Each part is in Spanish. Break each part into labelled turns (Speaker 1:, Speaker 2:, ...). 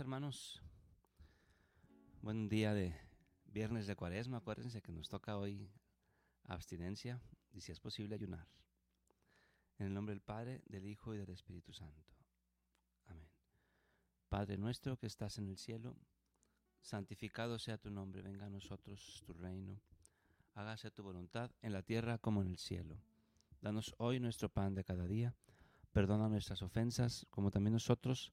Speaker 1: Hermanos. Buen día de viernes de cuaresma. Acuérdense que nos toca hoy abstinencia y si es posible ayunar. En el nombre del Padre, del Hijo y del Espíritu Santo. Amén. Padre nuestro que estás en el cielo, santificado sea tu nombre, venga a nosotros tu reino. Hágase tu voluntad en la tierra como en el cielo. Danos hoy nuestro pan de cada día. Perdona nuestras ofensas, como también nosotros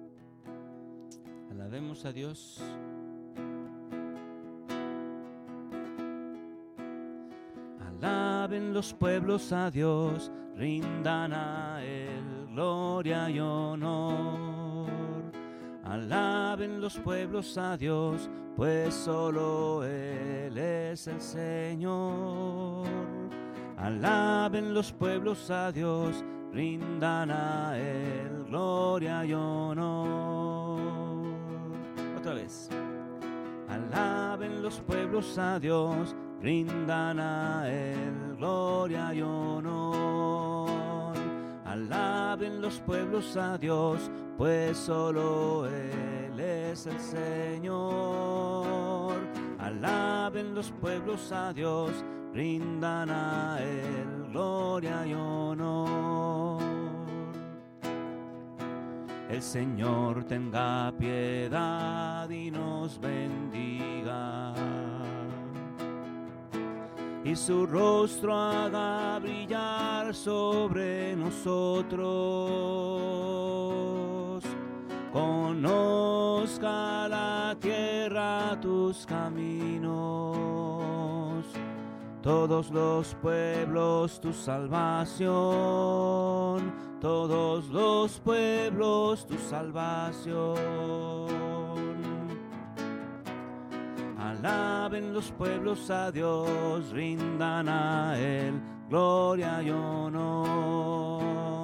Speaker 1: Alabemos a Dios. Alaben los pueblos a Dios, rindan a Él gloria y honor. Alaben los pueblos a Dios, pues solo Él es el Señor. Alaben los pueblos a Dios, rindan a Él gloria y honor Alaben los pueblos a Dios, rindan a Él gloria y honor. Alaben los pueblos a Dios, pues solo Él es el Señor. Alaben los pueblos a Dios, rindan a Él gloria y honor. El Señor tenga piedad y nos bendiga. Y su rostro haga brillar sobre nosotros. Conozca la tierra tus caminos todos los pueblos tu salvación, todos los pueblos tu salvación. Alaben los pueblos a Dios, rindan a Él gloria y honor.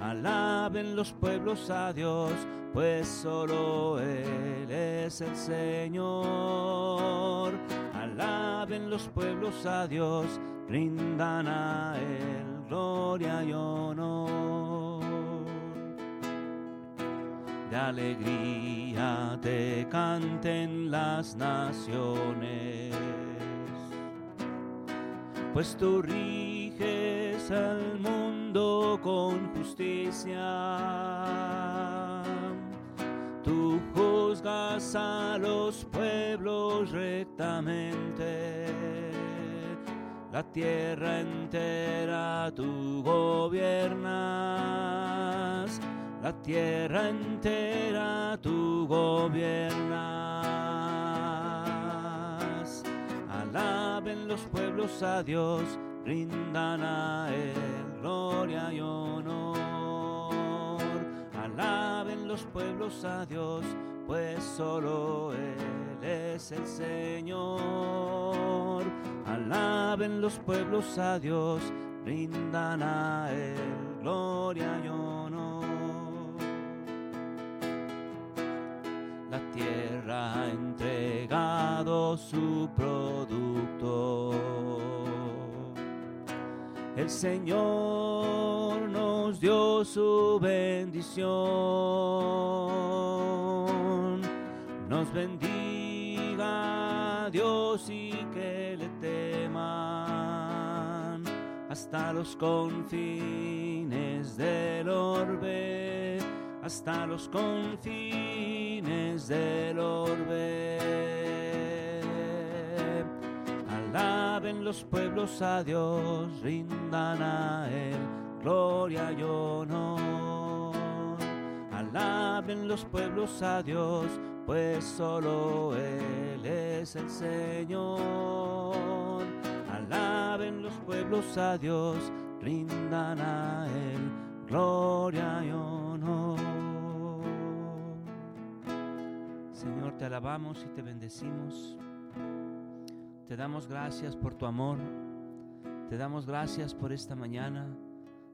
Speaker 1: Alaben los pueblos a Dios, pues solo Él es el Señor alaben los pueblos a Dios, rindan a Él gloria y honor. De alegría te canten las naciones, pues tú riges al mundo con justicia. Tú juzgas a los pueblos rectamente, la tierra entera tú gobiernas, la tierra entera tú gobiernas. Alaben los pueblos a Dios, rindan a Él gloria y honor Alaben los pueblos a Dios, pues solo Él es el Señor. Alaben los pueblos a Dios, rindan a Él gloria y honor. Tierra ha entregado su producto. El Señor nos dio su bendición. Nos bendiga Dios y que le teman hasta los confines del orbe, hasta los confines del orbe. Alaben los pueblos a Dios, rindan a Él gloria y honor. Alaben los pueblos a Dios, pues solo Él es el Señor. Alaben los pueblos a Dios, rindan a Él gloria y honor. Señor, te alabamos y te bendecimos. Te damos gracias por tu amor. Te damos gracias por esta mañana.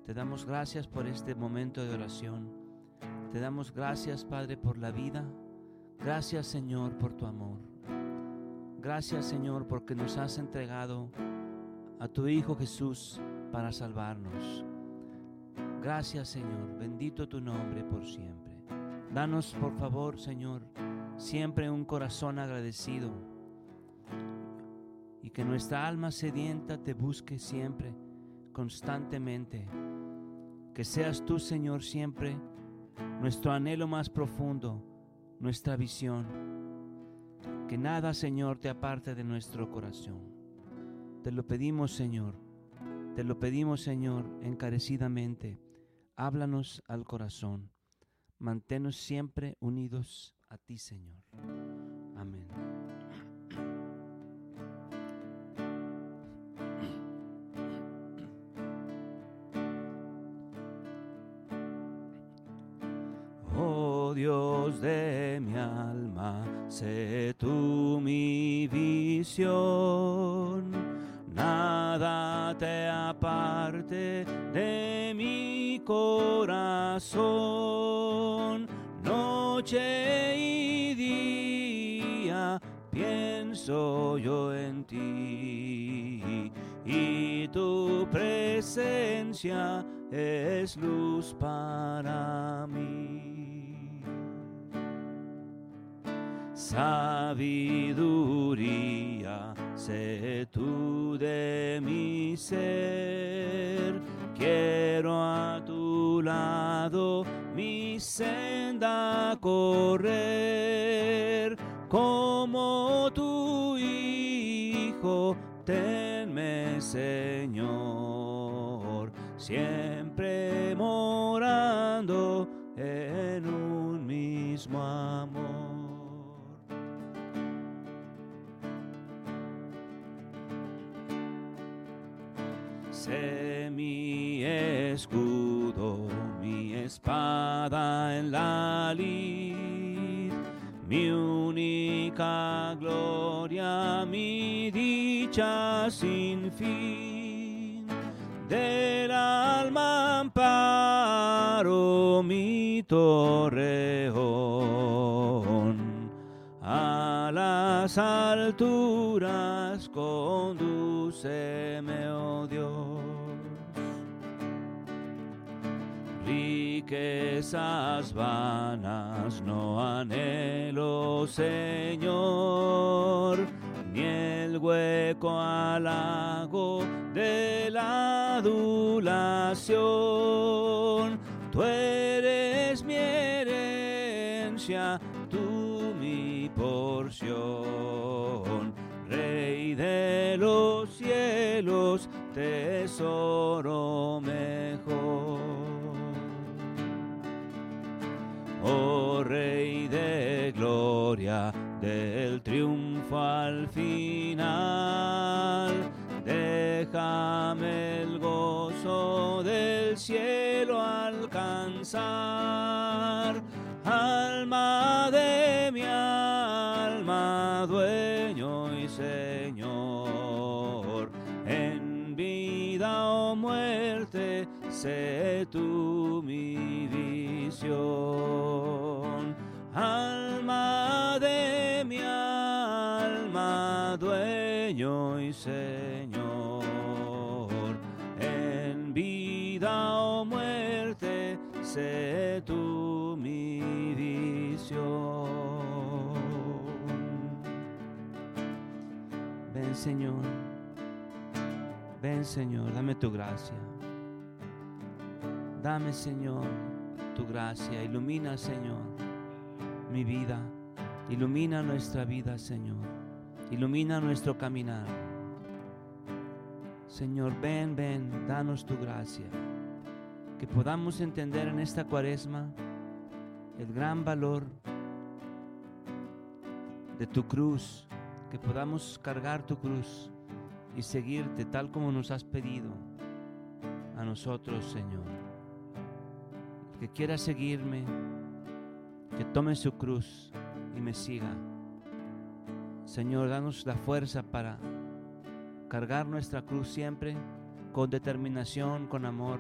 Speaker 1: Te damos gracias por este momento de oración. Te damos gracias, Padre, por la vida. Gracias, Señor, por tu amor. Gracias, Señor, porque nos has entregado a tu Hijo Jesús para salvarnos. Gracias, Señor. Bendito tu nombre por siempre. Danos, por favor, Señor, siempre un corazón agradecido y que nuestra alma sedienta te busque siempre, constantemente. Que seas tú, Señor, siempre nuestro anhelo más profundo, nuestra visión. Que nada, Señor, te aparte de nuestro corazón. Te lo pedimos, Señor. Te lo pedimos, Señor, encarecidamente. Háblanos al corazón. Manténnos siempre unidos a ti, Señor. Amén. Oh Dios de mi alma, sé tú mi visión. Nada te aparte de mi corazón. Pienso yo en ti y tu presencia es luz para mí. Sabiduría, sé tú de mi ser, quiero a tu lado mi senda correr, como Señor, siempre morando en un mismo amor. Sé mi escudo, mi espada en la lid, mi única gloria, mi dicha sin fin. Del alma amparo, mi torreón, a las alturas condúceme, oh Dios. Riquezas vanas no anhelo, Señor, ni hueco halago de la adulación. Tú eres mi herencia, tú mi porción. Rey de los cielos, tesoro mejor. Oh Rey del triunfo al final, déjame el gozo del cielo alcanzar. Alma de mi alma, dueño y Señor, en vida o muerte, sé tú mi visión. Señor, en vida o muerte, sé tú mi visión. Ven Señor, ven Señor, dame tu gracia. Dame Señor tu gracia, ilumina Señor mi vida, ilumina nuestra vida Señor, ilumina nuestro caminar. Señor, ven, ven, danos tu gracia, que podamos entender en esta cuaresma el gran valor de tu cruz, que podamos cargar tu cruz y seguirte tal como nos has pedido a nosotros, Señor. El que quiera seguirme, que tome su cruz y me siga. Señor, danos la fuerza para cargar nuestra cruz siempre con determinación, con amor,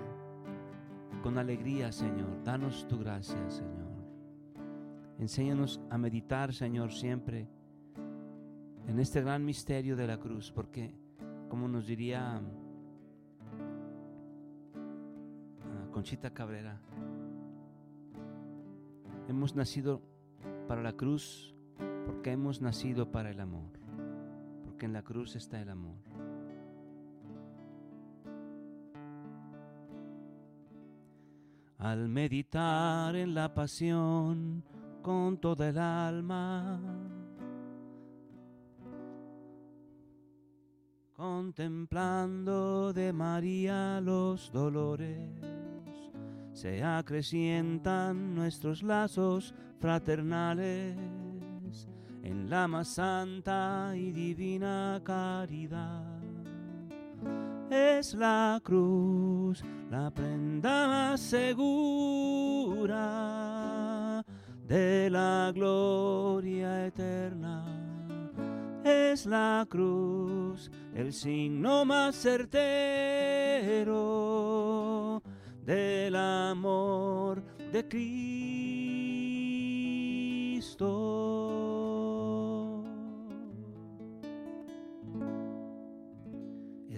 Speaker 1: con alegría, Señor. Danos tu gracia, Señor. Enséñanos a meditar, Señor, siempre en este gran misterio de la cruz, porque, como nos diría ah, Conchita Cabrera, hemos nacido para la cruz porque hemos nacido para el amor, porque en la cruz está el amor. Al meditar en la pasión con toda el alma, contemplando de María los dolores, se acrecientan nuestros lazos fraternales en la más santa y divina caridad. Es la cruz la prenda más segura de la gloria eterna es la cruz, el signo más certero del amor de Cristo.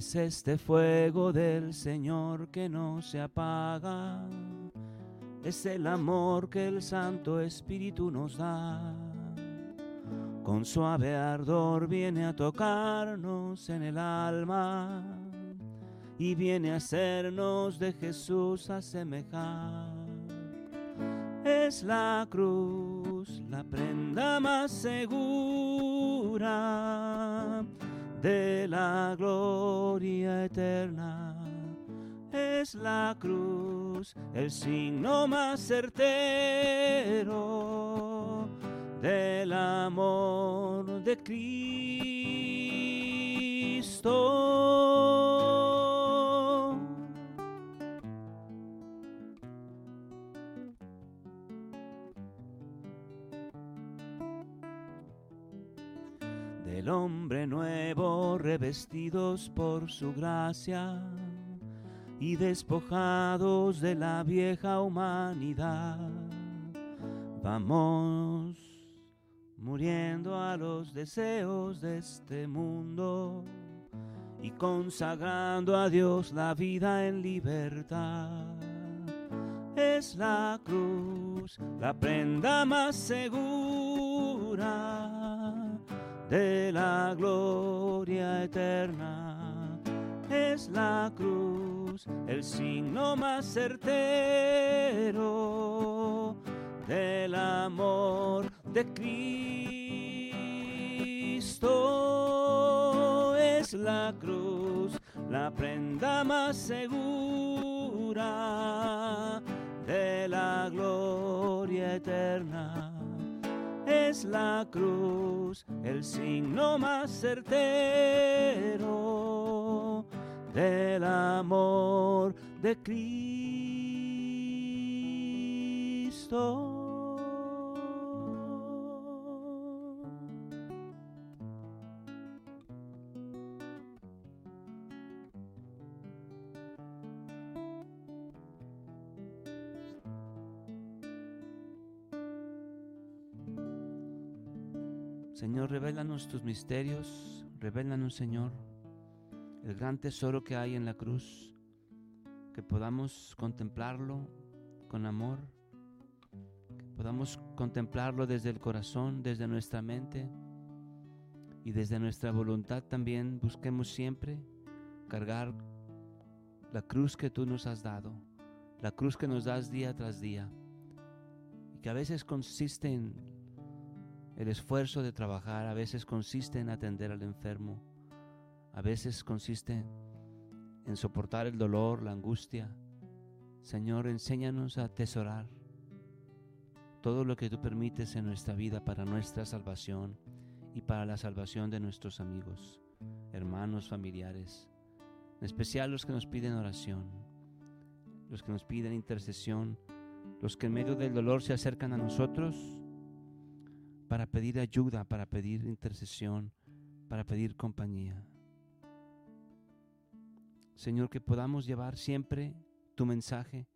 Speaker 1: Es este fuego del Señor que no se apaga, es el amor que el Santo Espíritu nos da. Con suave ardor viene a tocarnos en el alma y viene a hacernos de Jesús a semejar. Es la cruz la prenda más segura de la gloria eterna. Es la cruz el signo más certero del amor de Cristo. Del hombre nuevo revestidos por su gracia y despojados de la vieja humanidad. Vamos muriendo a los deseos de este mundo y consagrando a Dios la vida en libertad. Es la cruz la prenda más segura de la gloria eterna. Es la cruz el signo más certero del amor de Cristo es la cruz, la prenda más segura de la gloria eterna. Es la cruz, el signo más certero del amor de Cristo. Señor, revélanos tus misterios, revélanos, Señor, el gran tesoro que hay en la cruz, que podamos contemplarlo con amor, que podamos contemplarlo desde el corazón, desde nuestra mente y desde nuestra voluntad también. Busquemos siempre cargar la cruz que tú nos has dado, la cruz que nos das día tras día, y que a veces consiste en el esfuerzo de trabajar a veces consiste en atender al enfermo, a veces consiste en soportar el dolor, la angustia. Señor, enséñanos a atesorar todo lo que tú permites en nuestra vida para nuestra salvación y para la salvación de nuestros amigos, hermanos, familiares, en especial los que nos piden oración, los que nos piden intercesión, los que en medio del dolor se acercan a nosotros para pedir ayuda, para pedir intercesión, para pedir compañía. Señor, que podamos llevar siempre tu mensaje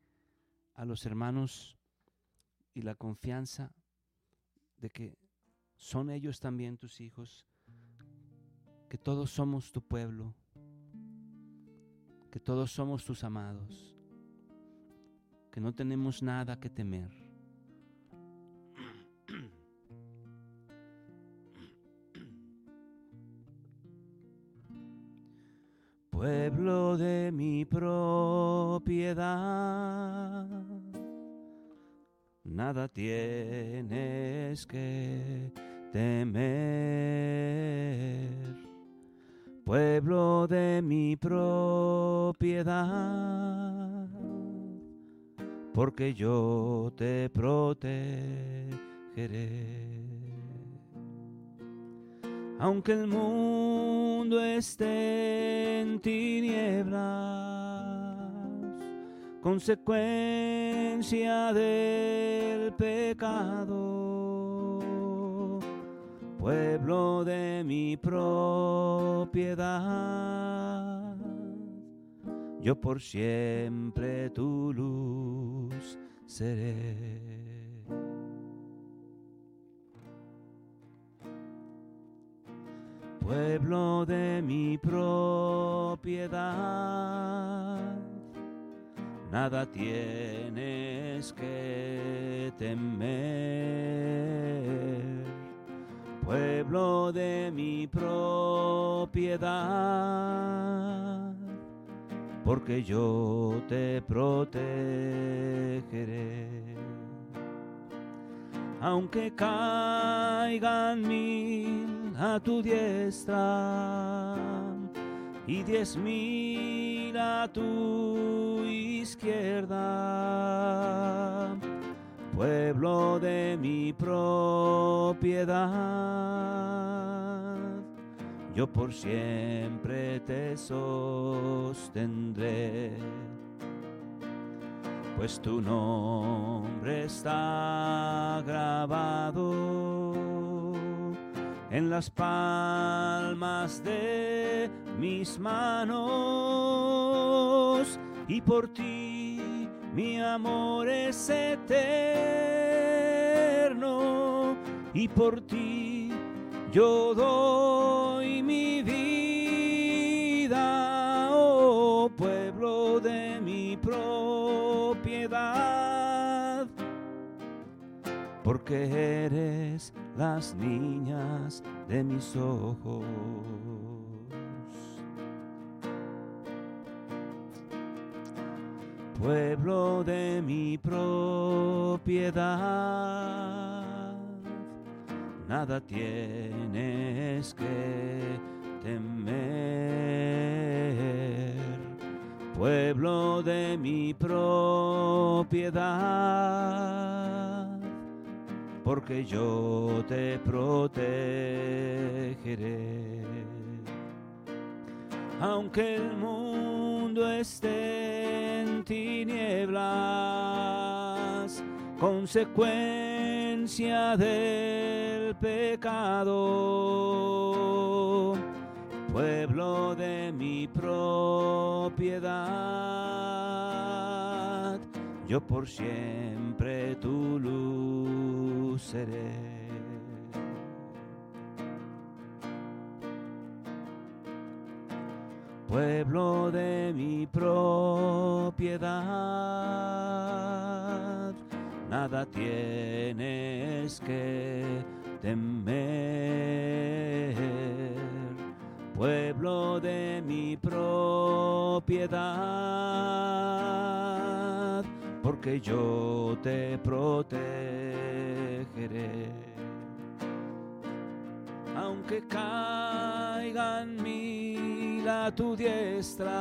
Speaker 1: a los hermanos y la confianza de que son ellos también tus hijos, que todos somos tu pueblo, que todos somos tus amados, que no tenemos nada que temer. Pueblo de mi propiedad, nada tienes que temer pueblo de mi propiedad, porque yo te protegeré. Aunque el mundo esté en tinieblas, consecuencia del pecado, pueblo de mi propiedad, yo por siempre tu luz seré. Pueblo de mi propiedad, nada tienes que temer pueblo de mi propiedad, porque yo te protegeré. Aunque caigan mil a tu diestra y diez mil a tu izquierda, pueblo de mi propiedad, yo por siempre te sostendré, pues tu nombre está grabado en las palmas de mis manos. Y por ti mi amor es eterno. Y por ti yo doy porque eres las niñas de mis ojos. pueblo de mi propiedad, nada tienes que temer. Pueblo de mi propiedad, porque yo te protegeré. Aunque el mundo esté en tinieblas, consecuencia del pecado, pueblo de mi propiedad, yo por siempre tu luz seré. pueblo de mi propiedad, nada tienes que temer. Pueblo de mi propiedad, porque yo te protegeré. Aunque caigan mil a tu diestra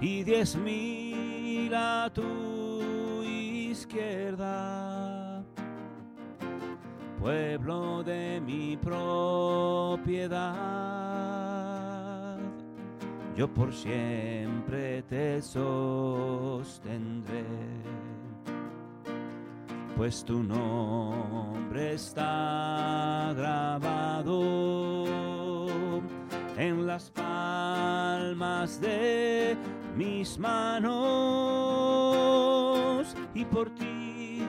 Speaker 1: y diez mil a tu izquierda, pueblo de mi propiedad, yo por siempre te sostendré. pues tu nombre está grabado en las palmas de mis manos y por ti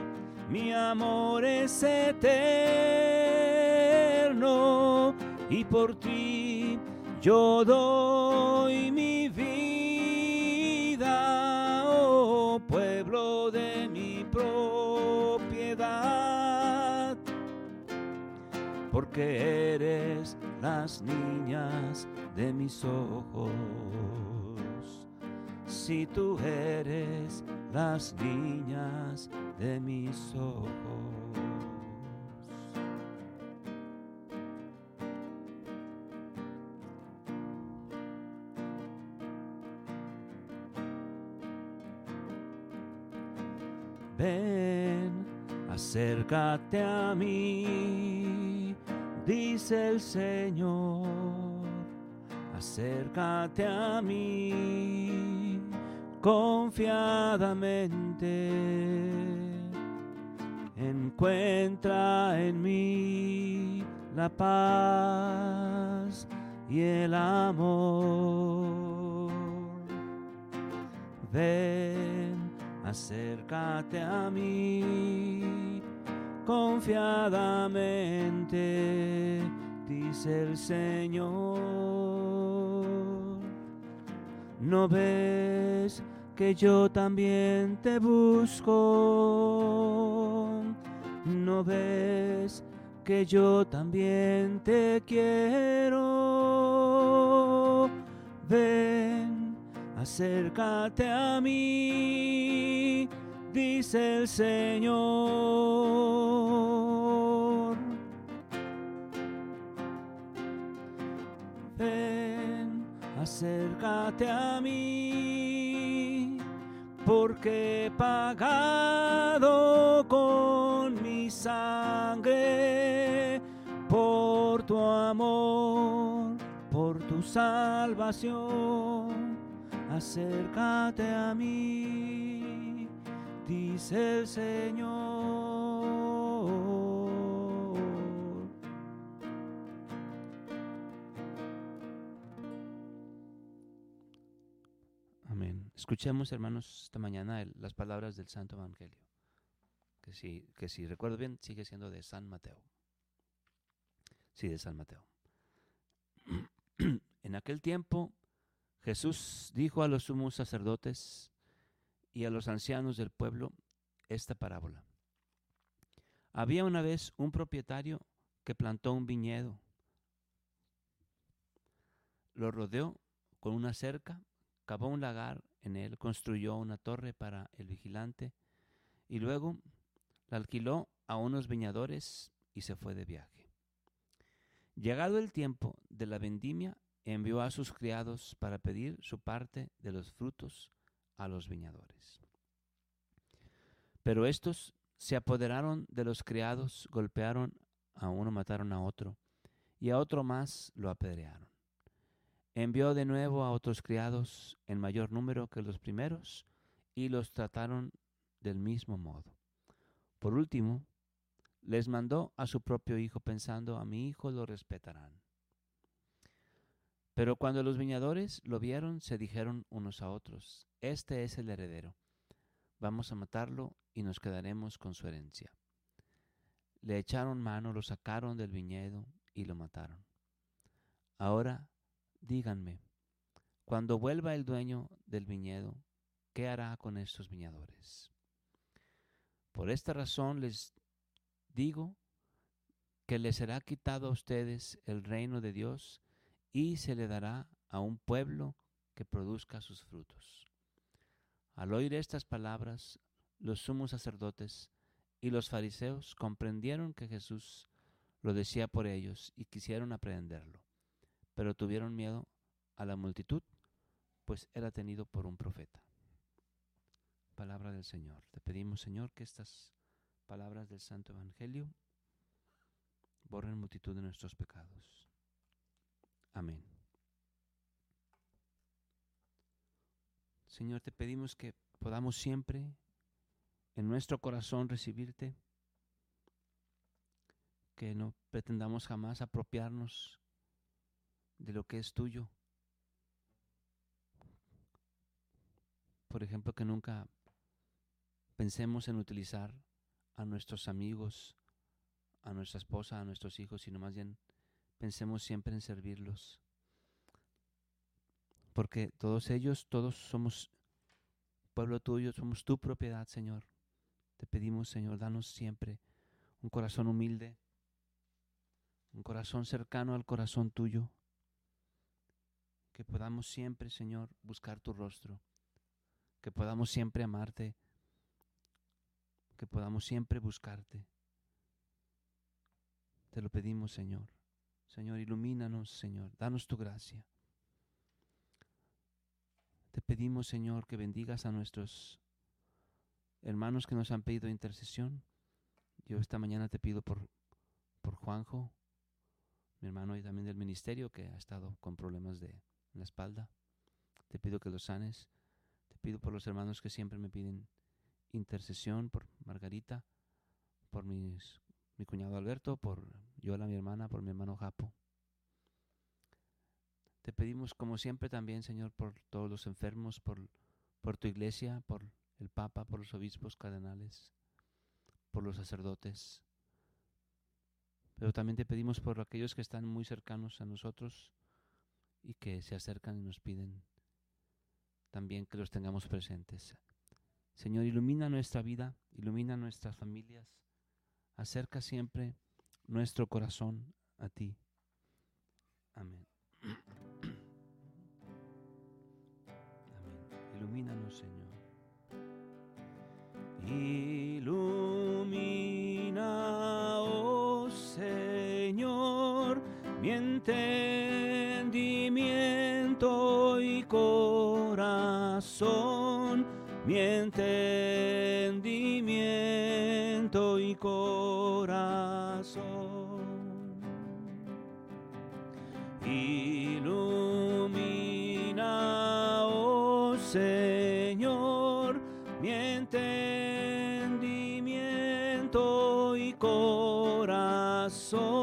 Speaker 1: mi amor es eterno y por ti yo doy mi vida, oh pueblo de mi propiedad, porque eres las niñas de mis ojos. Si tú eres las niñas de mis ojos. Acércate a mí, dice el Señor, acércate a mí confiadamente. Encuentra en mí la paz y el amor. Ven acércate a mí confiadamente, dice el Señor. ¿No ves que yo también te busco? ¿No ves que yo también te quiero? Ven acércate a mí, dice el Señor. Ven, acércate a mí, porque he pagado con mi sangre por tu amor, por tu salvación acércate a mí, dice el Señor. Amén. Escuchemos, hermanos, esta mañana las palabras del Santo Evangelio, que si, que si recuerdo bien, sigue siendo de San Mateo. Sí, de San Mateo. en aquel tiempo Jesús dijo a los sumos sacerdotes y a los ancianos del pueblo esta parábola. Había una vez un propietario que plantó un viñedo, lo rodeó con una cerca, cavó un lagar en él, construyó una torre para el vigilante y luego la alquiló a unos viñadores y se fue de viaje. Llegado el tiempo de la vendimia, envió a sus criados para pedir su parte de los frutos a los viñadores. Pero estos se apoderaron de los criados, golpearon a uno, mataron a otro, y a otro más lo apedrearon. Envió de nuevo a otros criados en mayor número que los primeros, y los trataron del mismo modo. Por último, les mandó a su propio hijo pensando, a mi hijo lo respetarán. Pero cuando los viñadores lo vieron, se dijeron unos a otros, Este es el heredero, vamos a matarlo y nos quedaremos con su herencia. Le echaron mano, lo sacaron del viñedo y lo mataron. Ahora díganme, cuando vuelva el dueño del viñedo, ¿qué hará con estos viñadores? Por esta razón les digo que les será quitado a ustedes el reino de Dios y se le dará a un pueblo que produzca sus frutos. Al oír estas palabras, los sumos sacerdotes y los fariseos comprendieron que Jesús lo decía por ellos y quisieron aprenderlo, pero tuvieron miedo a la multitud, pues era tenido por un profeta. Palabra del Señor. Te pedimos, Señor, que estas palabras del Santo Evangelio borren multitud de nuestros pecados. Amén. Señor, te pedimos que podamos siempre en nuestro corazón recibirte, que no pretendamos jamás apropiarnos de lo que es tuyo. Por ejemplo, que nunca pensemos en utilizar a nuestros amigos, a nuestra esposa, a nuestros hijos, sino más bien pensemos siempre en servirlos. Porque todos ellos, todos somos pueblo tuyo, somos tu propiedad, Señor. Te pedimos, Señor, danos siempre un corazón humilde, un corazón cercano al corazón tuyo, que podamos siempre, Señor, buscar tu rostro, que podamos siempre amarte, que podamos siempre buscarte. Te lo pedimos, Señor. Señor, ilumínanos, Señor, danos tu gracia. Te pedimos, Señor, que bendigas a nuestros hermanos que nos han pedido intercesión. Yo esta mañana te pido por, por Juanjo, mi hermano y también del ministerio que ha estado con problemas de la espalda. Te pido que los sanes. Te pido por los hermanos que siempre me piden intercesión, por Margarita, por mis, mi cuñado Alberto, por Yola, mi hermana, por mi hermano Japo. Te pedimos, como siempre, también, Señor, por todos los enfermos, por, por tu iglesia, por el Papa, por los obispos cardenales, por los sacerdotes. Pero también te pedimos por aquellos que están muy cercanos a nosotros y que se acercan y nos piden también que los tengamos presentes. Señor, ilumina nuestra vida, ilumina nuestras familias, acerca siempre nuestro corazón a ti. Amén. Amén. Ilumínanos, Señor. Ilumina, oh Señor, mi entendimiento y corazón, mi entendimiento corazón,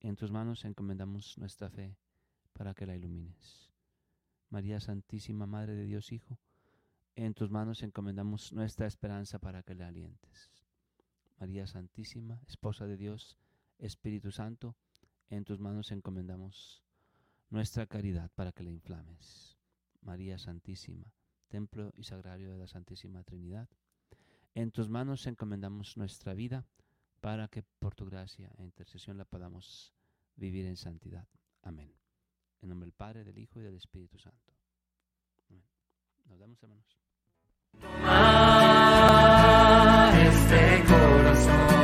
Speaker 1: en tus manos encomendamos nuestra fe para que la ilumines. María Santísima, Madre de Dios Hijo, en tus manos encomendamos nuestra esperanza para que la alientes. María Santísima, Esposa de Dios, Espíritu Santo, en tus manos encomendamos nuestra caridad para que la inflames. María Santísima, Templo y Sagrario de la Santísima Trinidad, en tus manos encomendamos nuestra vida para que por tu gracia e intercesión la podamos vivir en santidad. Amén. En nombre del Padre, del Hijo y del Espíritu Santo. Nos damos, hermanos. Toma este corazón.